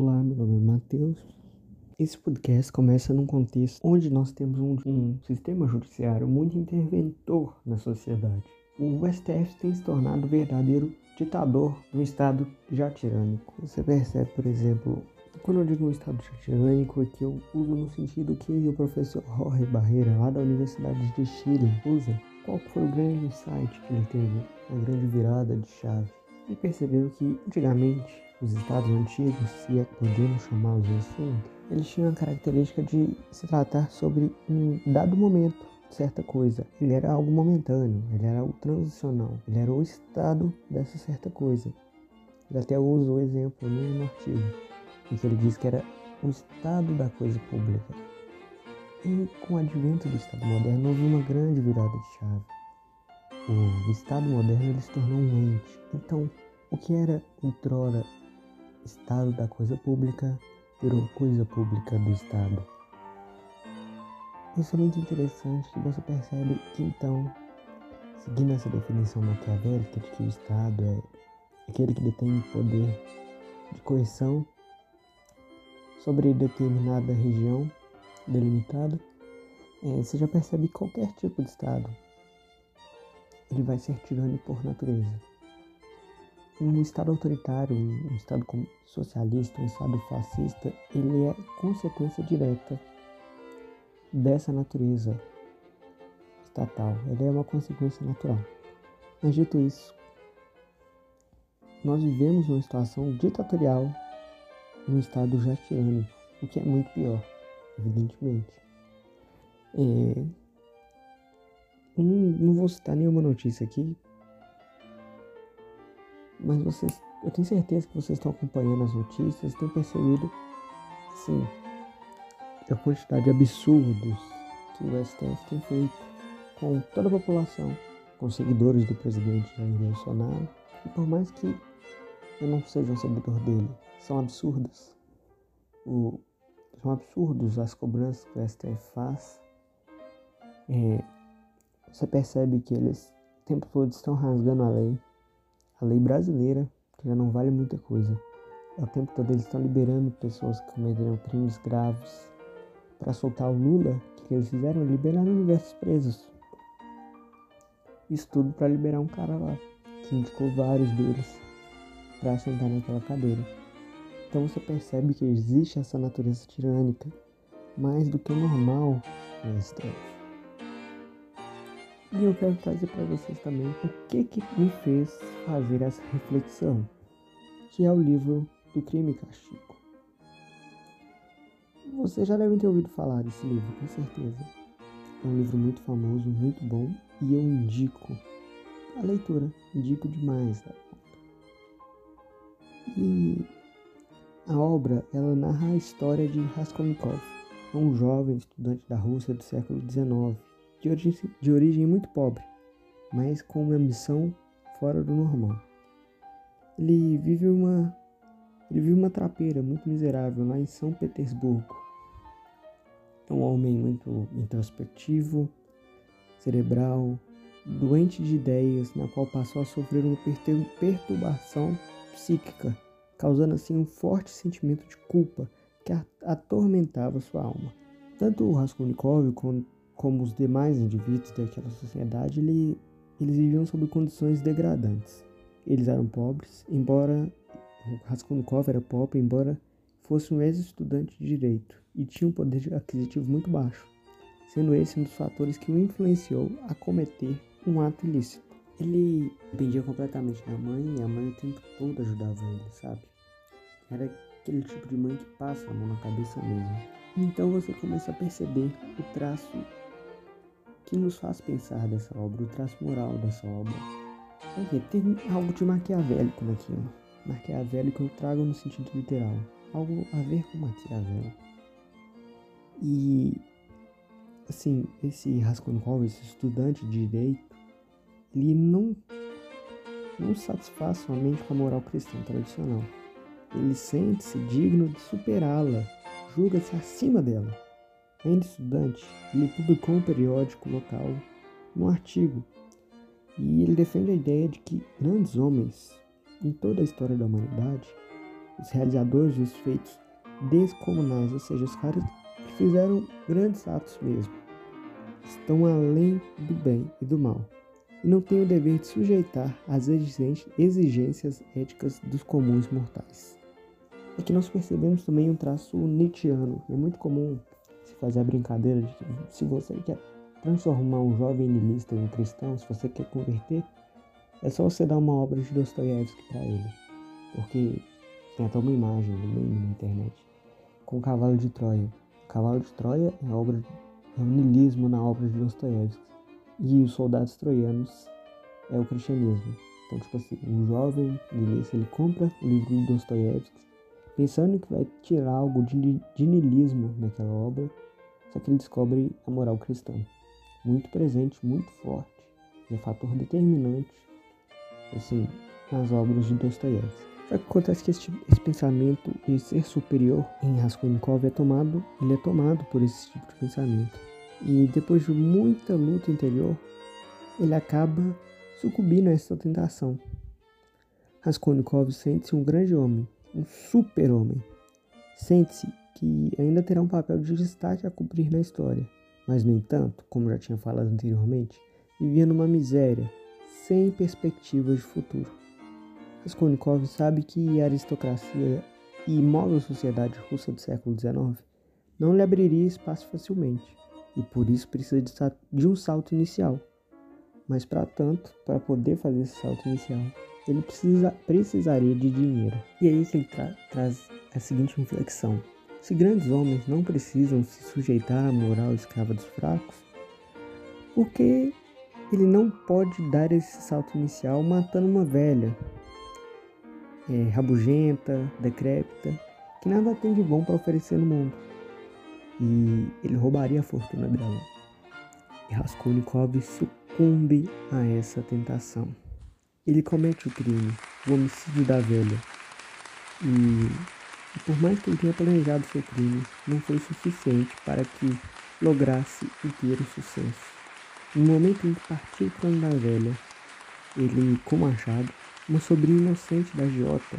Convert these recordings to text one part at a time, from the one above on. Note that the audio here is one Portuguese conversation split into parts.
Olá, meu nome é Matheus. Esse podcast começa num contexto onde nós temos um, um, sistema judiciário muito interventor na sociedade. O STF tem se tornado o verdadeiro ditador de um Estado já tirânico. Você percebe, por exemplo, quando eu digo um Estado já tirânico, é que eu uso no sentido que o professor Jorge Barreira, lá da Universidade de Chile, usa. Qual foi o grande insight que ele teve, a grande virada de chave? Ele percebeu que, antigamente, os estados antigos, se é que podemos chamá-los assim, eles tinham a característica de se tratar sobre um dado momento, certa coisa. Ele era algo momentâneo, ele era algo transicional, ele era o estado dessa certa coisa. Ele até usa o exemplo no artigo, em que ele diz que era o estado da coisa pública. E com o advento do Estado moderno houve uma grande virada de chave. O Estado moderno ele se tornou um ente. Então, o que era outrora Estado da coisa pública virou coisa pública do Estado. Isso é muito interessante que você percebe que então, seguindo essa definição maquiavélica de que o Estado é aquele que detém poder de coerção sobre determinada região delimitada, é, você já percebe que qualquer tipo de Estado ele vai ser tirânico por natureza um Estado autoritário, um Estado socialista, um Estado fascista, ele é consequência direta dessa natureza estatal. Ele é uma consequência natural. Mas dito isso, nós vivemos uma situação ditatorial num Estado já tirânico, o que é muito pior, evidentemente. É... Não, não vou citar nenhuma notícia aqui, mas vocês, eu tenho certeza que vocês estão acompanhando as notícias, têm percebido, sim, a quantidade de absurdos que o STF tem feito com toda a população, com seguidores do presidente Jair Bolsonaro. E por mais que eu não seja um seguidor dele, são absurdas. O, são absurdos as cobranças que o STF faz. É, você percebe que eles o tempo todo estão rasgando a lei a lei brasileira, que já não vale muita coisa. O tempo todo eles estão liberando pessoas que cometeram crimes graves. Para soltar o Lula, o que eles fizeram? Liberaram diversos presos. Isso tudo para liberar um cara lá, que indicou vários deles para sentar naquela cadeira. Então você percebe que existe essa natureza tirânica, mais do que normal no STF. E eu quero trazer para vocês também o que, que me fez fazer essa reflexão, que é o livro do Crime e Castigo. Vocês já devem ter ouvido falar desse livro, com certeza. É um livro muito famoso, muito bom, e eu indico a leitura, indico demais. Tá? E a obra, ela narra a história de Raskolnikov, um jovem estudante da Rússia do século XIX, de origem, de origem muito pobre, mas com uma ambição fora do normal. Ele vive uma ele vive uma trapeira muito miserável lá em São Petersburgo. É um homem muito introspectivo, cerebral, doente de ideias, na qual passou a sofrer uma perturbação psíquica, causando assim um forte sentimento de culpa que atormentava sua alma. Tanto o Raskolnikov como os demais indivíduos daquela sociedade, ele, eles viviam sob condições degradantes. Eles eram pobres, embora Raskolnikov era pobre, embora fosse um ex-estudante de direito e tinha um poder aquisitivo muito baixo, sendo esse um dos fatores que o influenciou a cometer um ato ilícito. Ele dependia completamente da mãe e a mãe o tempo todo ajudava ele, sabe? Era aquele tipo de mãe que passa a mão na cabeça mesmo. Então você começa a perceber o traço que nos faz pensar dessa obra, o traço moral dessa obra. Tem algo de maquiavélico naquilo. Maquiavélico eu trago no sentido literal. Algo a ver com Maquiavel. E, assim, esse Raskolnikov, esse estudante de direito, ele não, não satisfaz somente com a moral cristã tradicional. Ele sente-se digno de superá-la, julga-se acima dela. Ainda estudante, ele publicou um periódico local um artigo e ele defende a ideia de que grandes homens em toda a história da humanidade os realizadores dos feitos descomunais, ou seja, os caras que fizeram grandes atos mesmo, estão além do bem e do mal e não têm o dever de sujeitar às exigências éticas dos comuns mortais. Aqui nós percebemos também um traço nietzschiano. É muito comum se fazer a brincadeira de que se você quer transformar um jovem niilista em cristão, se você quer converter, é só você dar uma obra de Dostoiévski para ele. Porque tem até uma imagem no meme na internet com o Cavalo de Troia. O Cavalo de Troia é, obra, é o niilismo na obra de Dostoiévski. E os soldados troianos é o cristianismo. Então, tipo assim, um jovem niilista, ele compra o livro de Dostoiévski pensando que vai tirar algo de, de niilismo naquela obra, só que ele descobre a moral cristã. Muito presente, muito forte, e é fator determinante, assim, nas obras de Dostoiévski. Só que acontece que esse, esse, pensamento de ser superior em Raskolnikov é tomado, ele é tomado por esse tipo de pensamento. E depois de muita luta interior, ele acaba sucumbindo a essa tentação. Raskolnikov sente-se um grande homem, um super-homem. Sente-se que ainda terá um papel de destaque a cumprir na história, mas, no entanto, como já tinha falado anteriormente, vivia numa miséria, sem perspectivas de futuro. Raskolnikov sabe que a aristocracia e imóvel sociedade russa do século XIX não lhe abriria espaço facilmente, e por isso precisa de um salto inicial. Mas, para tanto, para poder fazer esse salto inicial, ele precisa, precisaria de dinheiro. E aí que ele tra traz a seguinte reflexão: se grandes homens não precisam se sujeitar à moral escrava dos fracos, por que ele não pode dar esse salto inicial matando uma velha, é, rabugenta, decrépita, que nada tem de bom para oferecer no mundo? E ele roubaria a fortuna dela. E Raskolnikov sucumbe a essa tentação. Ele comete o crime, o homicídio da velha. E, e por mais que ele tenha planejado seu crime, não foi suficiente para que lograsse inteiro sucesso. No momento em que partiu o trono da velha, ele, com o machado, uma sobrinha inocente da Giota,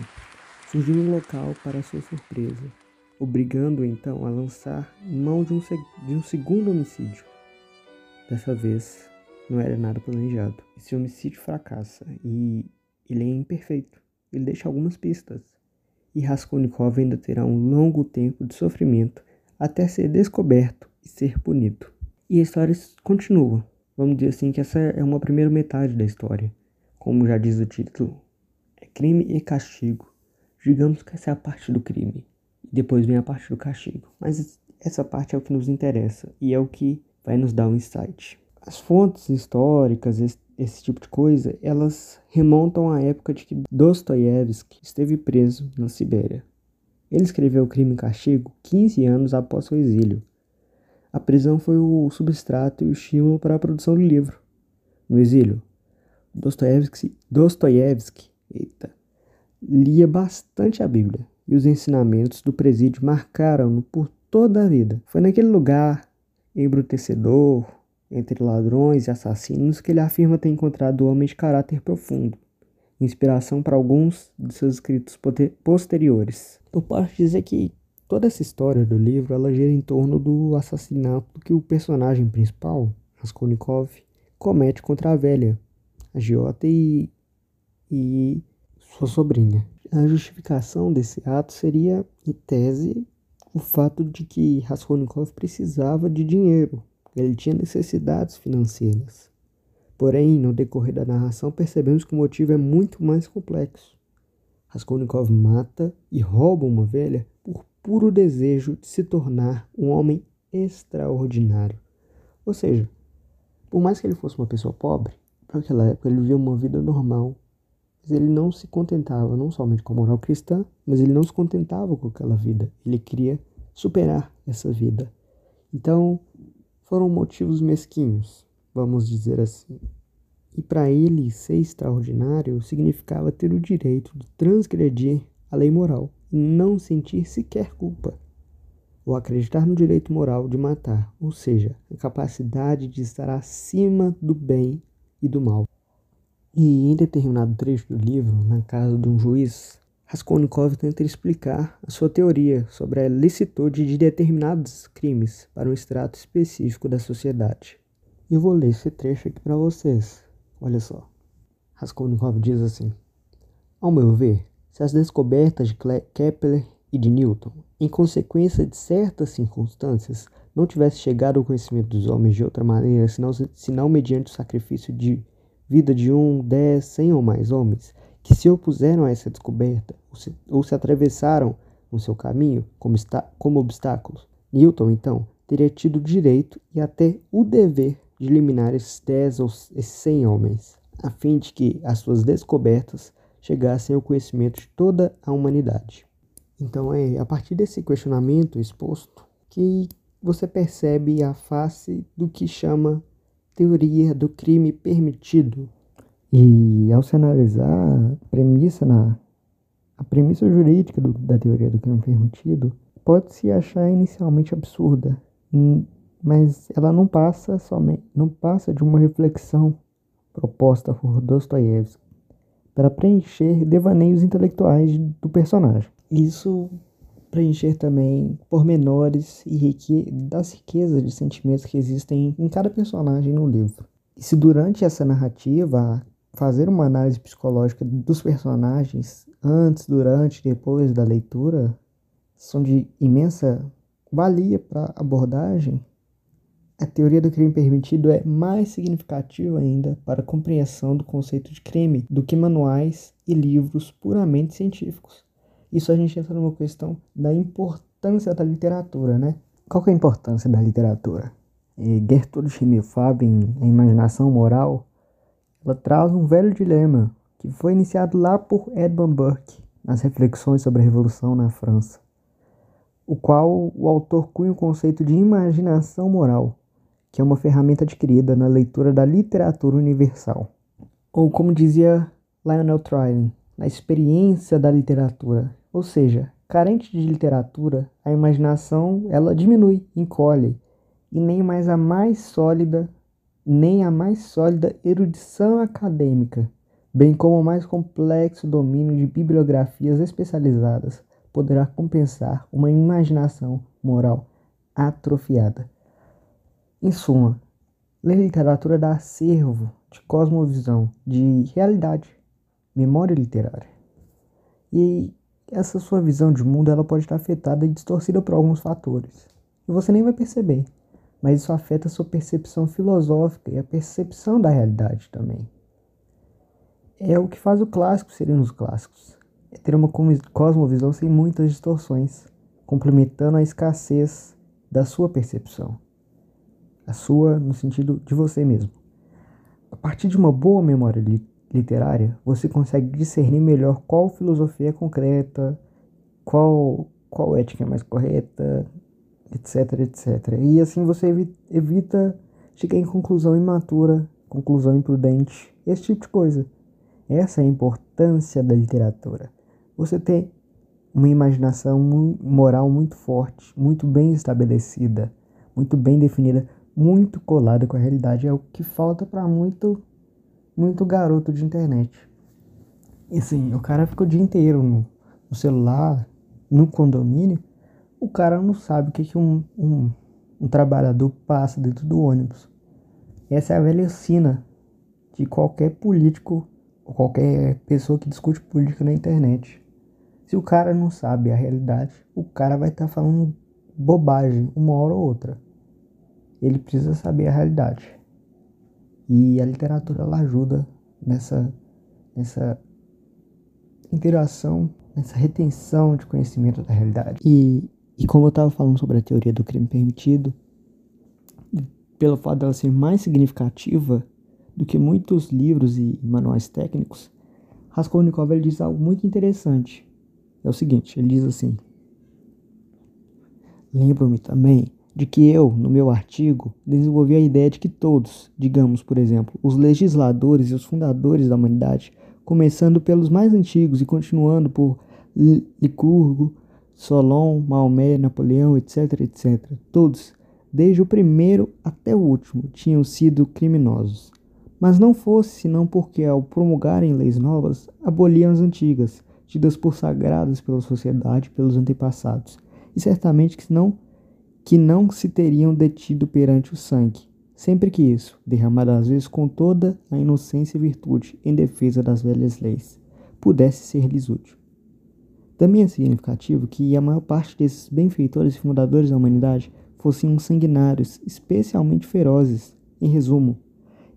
surgiu no local para sua surpresa, obrigando-o então a lançar mão de um, de um segundo homicídio. Dessa vez, não era nada planejado. Esse homicídio fracassa e ele é imperfeito. Ele deixa algumas pistas. E Raskolnikov ainda terá um longo tempo de sofrimento até ser descoberto e ser punido. E a história continua. Vamos dizer assim que essa é uma primeira metade da história. Como já diz o título, é crime e castigo. Digamos que essa é a parte do crime. E depois vem a parte do castigo. Mas essa parte é o que nos interessa e é o que vai nos dar um insight. As fontes históricas, esse, esse tipo de coisa, elas remontam à época de que Dostoiévski esteve preso na Sibéria. Ele escreveu Crime e Castigo 15 anos após seu exílio. A prisão foi o substrato e o estímulo para a produção do livro. No exílio, Dostoiévski, Dostoiévski eita, lia bastante a Bíblia e os ensinamentos do presídio marcaram-no por toda a vida. Foi naquele lugar embrutecedor, entre ladrões e assassinos que ele afirma ter encontrado homens de caráter profundo, inspiração para alguns de seus escritos posteriores. Eu posso dizer que toda essa história do livro ela gira em torno do assassinato que o personagem principal, Raskolnikov, comete contra a velha, a Giota e, e sua sobrinha. A justificação desse ato seria, em tese, o fato de que Raskolnikov precisava de dinheiro ele tinha necessidades financeiras. Porém, no decorrer da narração, percebemos que o motivo é muito mais complexo. Raskolnikov mata e rouba uma velha por puro desejo de se tornar um homem extraordinário. Ou seja, por mais que ele fosse uma pessoa pobre, para aquela época ele vivia uma vida normal. Mas ele não se contentava não somente com a moral cristã, mas ele não se contentava com aquela vida. Ele queria superar essa vida. Então, foram motivos mesquinhos, vamos dizer assim. E para ele, ser extraordinário significava ter o direito de transgredir a lei moral e não sentir sequer culpa, ou acreditar no direito moral de matar, ou seja, a capacidade de estar acima do bem e do mal. E em determinado trecho do livro, na casa de um juiz, Raskolnikov tenta explicar a sua teoria sobre a licitude de determinados crimes para um extrato específico da sociedade. E eu vou ler esse trecho aqui para vocês. Olha só. Raskolnikov diz assim: Ao meu ver, se as descobertas de Kepler e de Newton, em consequência de certas circunstâncias, não tivessem chegado ao conhecimento dos homens de outra maneira, senão, senão mediante o sacrifício de vida de um, dez, cem ou mais homens, que se opuseram a essa descoberta ou se, ou se atravessaram no seu caminho como, está, como obstáculos. Newton, então, teria tido o direito e até o dever de eliminar esses 10 ou esses 100 homens, a fim de que as suas descobertas chegassem ao conhecimento de toda a humanidade. Então é a partir desse questionamento exposto que você percebe a face do que chama teoria do crime permitido e ao se analisar a premissa, na, a premissa jurídica do, da teoria do crime permitido, pode se achar inicialmente absurda, mas ela não passa somente, não passa de uma reflexão proposta por Dostoiévski para preencher devaneios intelectuais do personagem. Isso preencher também pormenores e rique das riquezas de sentimentos que existem em cada personagem no livro. E se durante essa narrativa fazer uma análise psicológica dos personagens antes, durante e depois da leitura são de imensa valia para abordagem, a teoria do crime permitido é mais significativa ainda para a compreensão do conceito de crime do que manuais e livros puramente científicos. Isso a gente entra numa questão da importância da literatura, né? Qual é a importância da literatura? E Gertrude Schimmelfarb, em A Imaginação Moral, ela traz um velho dilema que foi iniciado lá por Edmund Burke nas reflexões sobre a Revolução na França, o qual o autor cunha o conceito de imaginação moral, que é uma ferramenta adquirida na leitura da literatura universal. Ou como dizia Lionel Trilling, na experiência da literatura, ou seja, carente de literatura, a imaginação ela diminui, encolhe, e nem mais a mais sólida nem a mais sólida erudição acadêmica, bem como o mais complexo domínio de bibliografias especializadas, poderá compensar uma imaginação moral atrofiada. Em suma, ler literatura dá acervo de cosmovisão, de realidade, memória literária. E essa sua visão de mundo ela pode estar afetada e distorcida por alguns fatores. E você nem vai perceber mas isso afeta a sua percepção filosófica e a percepção da realidade também. É o que faz o clássico serem os clássicos. É ter uma cosmovisão sem muitas distorções, complementando a escassez da sua percepção. A sua no sentido de você mesmo. A partir de uma boa memória li literária, você consegue discernir melhor qual filosofia é concreta, qual, qual ética é mais correta, etc, etc. E assim você evita chegar em conclusão imatura, conclusão imprudente, esse tipo de coisa. Essa é a importância da literatura. Você tem uma imaginação moral muito forte, muito bem estabelecida, muito bem definida, muito colada com a realidade. É o que falta para muito, muito garoto de internet. E assim, o cara fica o dia inteiro no, no celular, no condomínio, o cara não sabe o que, que um, um, um trabalhador passa dentro do ônibus. Essa é a velha sina de qualquer político ou qualquer pessoa que discute política na internet. Se o cara não sabe a realidade, o cara vai estar tá falando bobagem uma hora ou outra. Ele precisa saber a realidade. E a literatura ela ajuda nessa, nessa interação, nessa retenção de conhecimento da realidade. E e como eu estava falando sobre a teoria do crime permitido, pelo fato dela ser mais significativa do que muitos livros e manuais técnicos, Raskolnikov ele diz algo muito interessante. É o seguinte, ele diz assim: Lembro-me também de que eu, no meu artigo, desenvolvi a ideia de que todos, digamos, por exemplo, os legisladores e os fundadores da humanidade, começando pelos mais antigos e continuando por Licurgo, Solon, Maomé, Napoleão, etc, etc. Todos, desde o primeiro até o último, tinham sido criminosos. Mas não fosse senão porque, ao promulgarem leis novas, aboliam as antigas, tidas por sagradas pela sociedade, pelos antepassados, e certamente que não que não se teriam detido perante o sangue, sempre que isso, derramado às vezes com toda a inocência e virtude em defesa das velhas leis, pudesse ser-lhes útil. Também é significativo que a maior parte desses benfeitores e fundadores da humanidade fossem uns sanguinários, especialmente ferozes. Em resumo,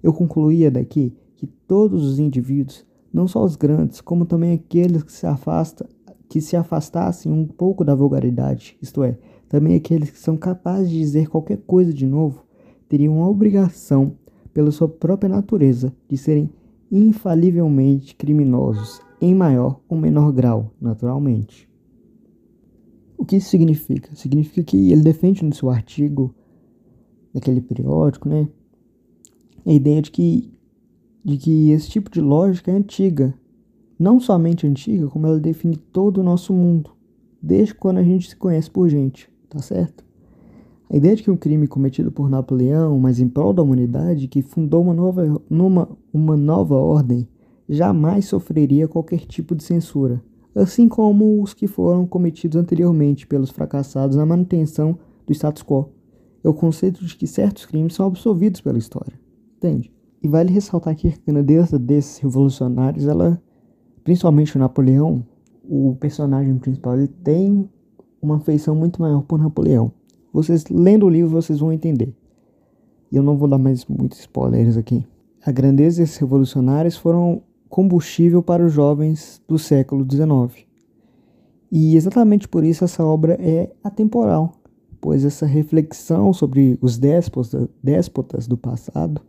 eu concluía daqui que todos os indivíduos, não só os grandes, como também aqueles que se afastam, que se afastassem um pouco da vulgaridade, isto é, também aqueles que são capazes de dizer qualquer coisa de novo, teriam a obrigação, pela sua própria natureza, de serem infalivelmente criminosos, em maior ou menor grau, naturalmente. O que isso significa? Significa que ele defende no seu artigo, naquele periódico, né, a ideia de que, de que esse tipo de lógica é antiga. Não somente antiga, como ela define todo o nosso mundo, desde quando a gente se conhece por gente, tá certo? A ideia de que um crime cometido por Napoleão, mas em prol da humanidade, que fundou uma nova, numa, uma nova ordem, jamais sofreria qualquer tipo de censura, assim como os que foram cometidos anteriormente pelos fracassados na manutenção do status quo. É o conceito de que certos crimes são absolvidos pela história, entende? E vale ressaltar que a grandeza desses revolucionários, ela, principalmente o Napoleão, o personagem principal, ele tem uma afeição muito maior por Napoleão. Vocês lendo o livro vocês vão entender. E eu não vou dar mais muitos spoilers aqui. A grandeza desses revolucionários foram combustível para os jovens do século XIX. E exatamente por isso essa obra é atemporal, pois essa reflexão sobre os déspotas, do passado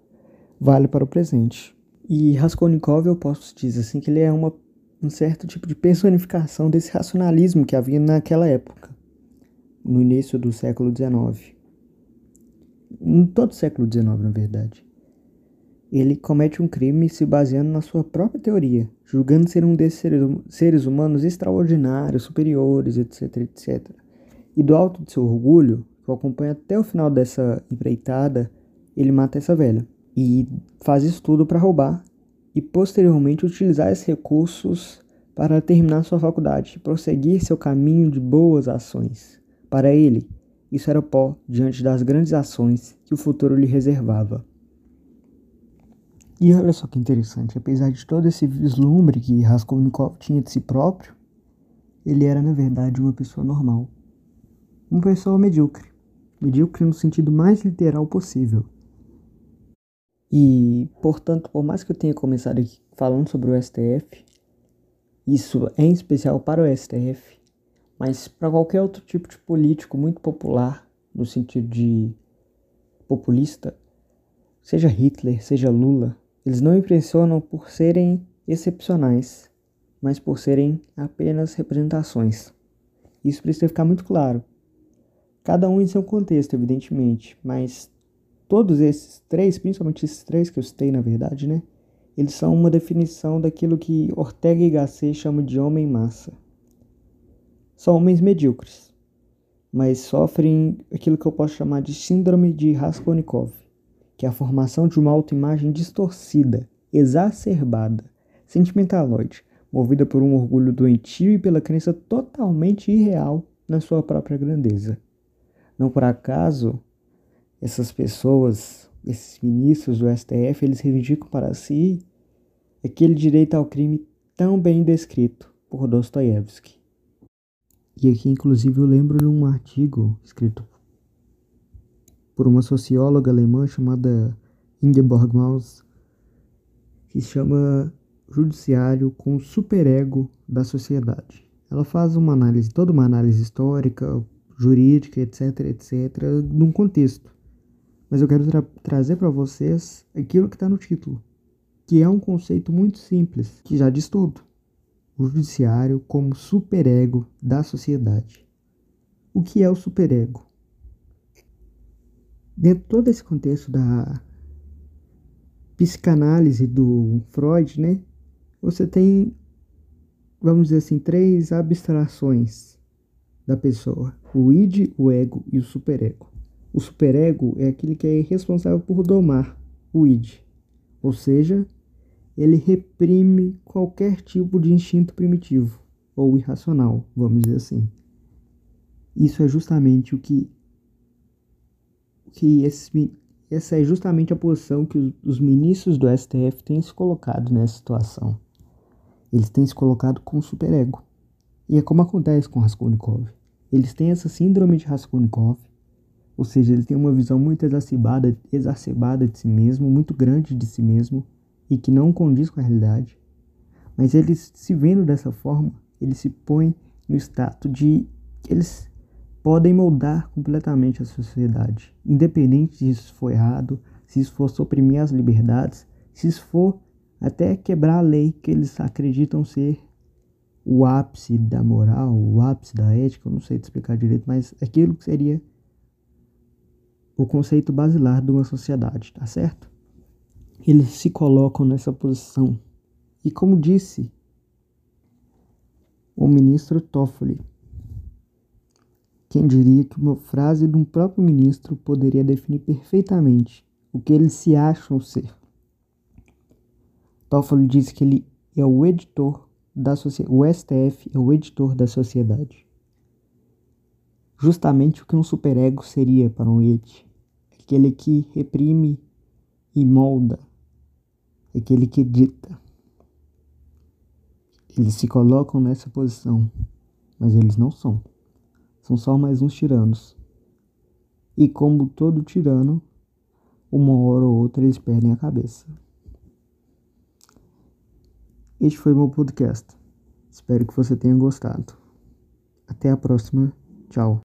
vale para o presente. E Raskolnikov, eu posso dizer assim que ele é uma, um certo tipo de personificação desse racionalismo que havia naquela época no início do século XIX. Em todo o século XIX, na verdade. Ele comete um crime se baseando na sua própria teoria, julgando ser um desses hum, seres humanos extraordinários, superiores, etc, etc. E do alto de seu orgulho, que o acompanha até o final dessa empreitada, ele mata essa velha. E faz isso tudo para roubar e posteriormente utilizar esses recursos para terminar sua faculdade e prosseguir seu caminho de boas ações. Para ele, isso era pó diante das grandes ações que o futuro lhe reservava. E olha só que interessante, apesar de todo esse vislumbre que Raskolnikov tinha de si próprio, ele era na verdade uma pessoa normal. Uma pessoa medíocre. Medíocre no sentido mais literal possível. E, portanto, por mais que eu tenha começado aqui falando sobre o STF, isso é em especial para o STF, mas para qualquer outro tipo de político muito popular, no sentido de populista, seja Hitler, seja Lula, eles não impressionam por serem excepcionais, mas por serem apenas representações. Isso precisa ficar muito claro. Cada um em seu contexto, evidentemente, mas todos esses três, principalmente esses três que eu citei na verdade, né? Eles são uma definição daquilo que Ortega y Gasset chama de homem massa. São homens medíocres, mas sofrem aquilo que eu posso chamar de síndrome de Raskolnikov, que é a formação de uma autoimagem distorcida, exacerbada, sentimentaloide, movida por um orgulho doentio e pela crença totalmente irreal na sua própria grandeza. Não por acaso, essas pessoas, esses ministros do STF, eles reivindicam para si aquele direito ao crime tão bem descrito por Dostoiévski. E aqui, inclusive, eu lembro de um artigo escrito por uma socióloga alemã chamada Ingeborg Maus, que chama Judiciário com o Superego da Sociedade. Ela faz uma análise, toda uma análise histórica, jurídica, etc, etc, num contexto. Mas eu quero tra trazer para vocês aquilo que está no título, que é um conceito muito simples, que já diz tudo o judiciário como superego da sociedade. O que é o superego? Dentro de todo esse contexto da psicanálise do Freud, né? Você tem, vamos dizer assim, três abstrações da pessoa: o id, o ego e o superego. O superego é aquele que é responsável por domar o id, ou seja, ele reprime qualquer tipo de instinto primitivo. ou irracional, vamos dizer assim. Isso é justamente o que que esse, essa é justamente a posição que os, os ministros do STF têm se colocado nessa situação. Eles têm se colocado com superego. E é como acontece com Raskolnikov. Eles têm essa síndrome de Raskolnikov, ou seja, eles têm uma visão muito exacerbada, exacerbada de si mesmo, muito grande de si mesmo e que não condiz com a realidade. Mas eles se vendo dessa forma, eles se põem no status de eles podem moldar completamente a sociedade, independente se isso for errado, se isso for suprimir as liberdades, se isso for até quebrar a lei que eles acreditam ser o ápice da moral, o ápice da ética, eu não sei te explicar direito, mas aquilo que seria o conceito basilar de uma sociedade, tá certo? Eles se colocam nessa posição. E como disse o ministro Toffoli, quem diria que uma frase de um próprio ministro poderia definir perfeitamente o que eles se acham ser? Toffoli disse que ele é o editor da sociedade, o STF é o editor da sociedade. Justamente o que um superego seria para um Ed, aquele que reprime e molda, aquele que dita. Eles se colocam nessa posição, mas eles não são. São só mais uns tiranos. E como todo tirano, uma hora ou outra eles perdem a cabeça. Este foi meu podcast. Espero que você tenha gostado. Até a próxima. Tchau.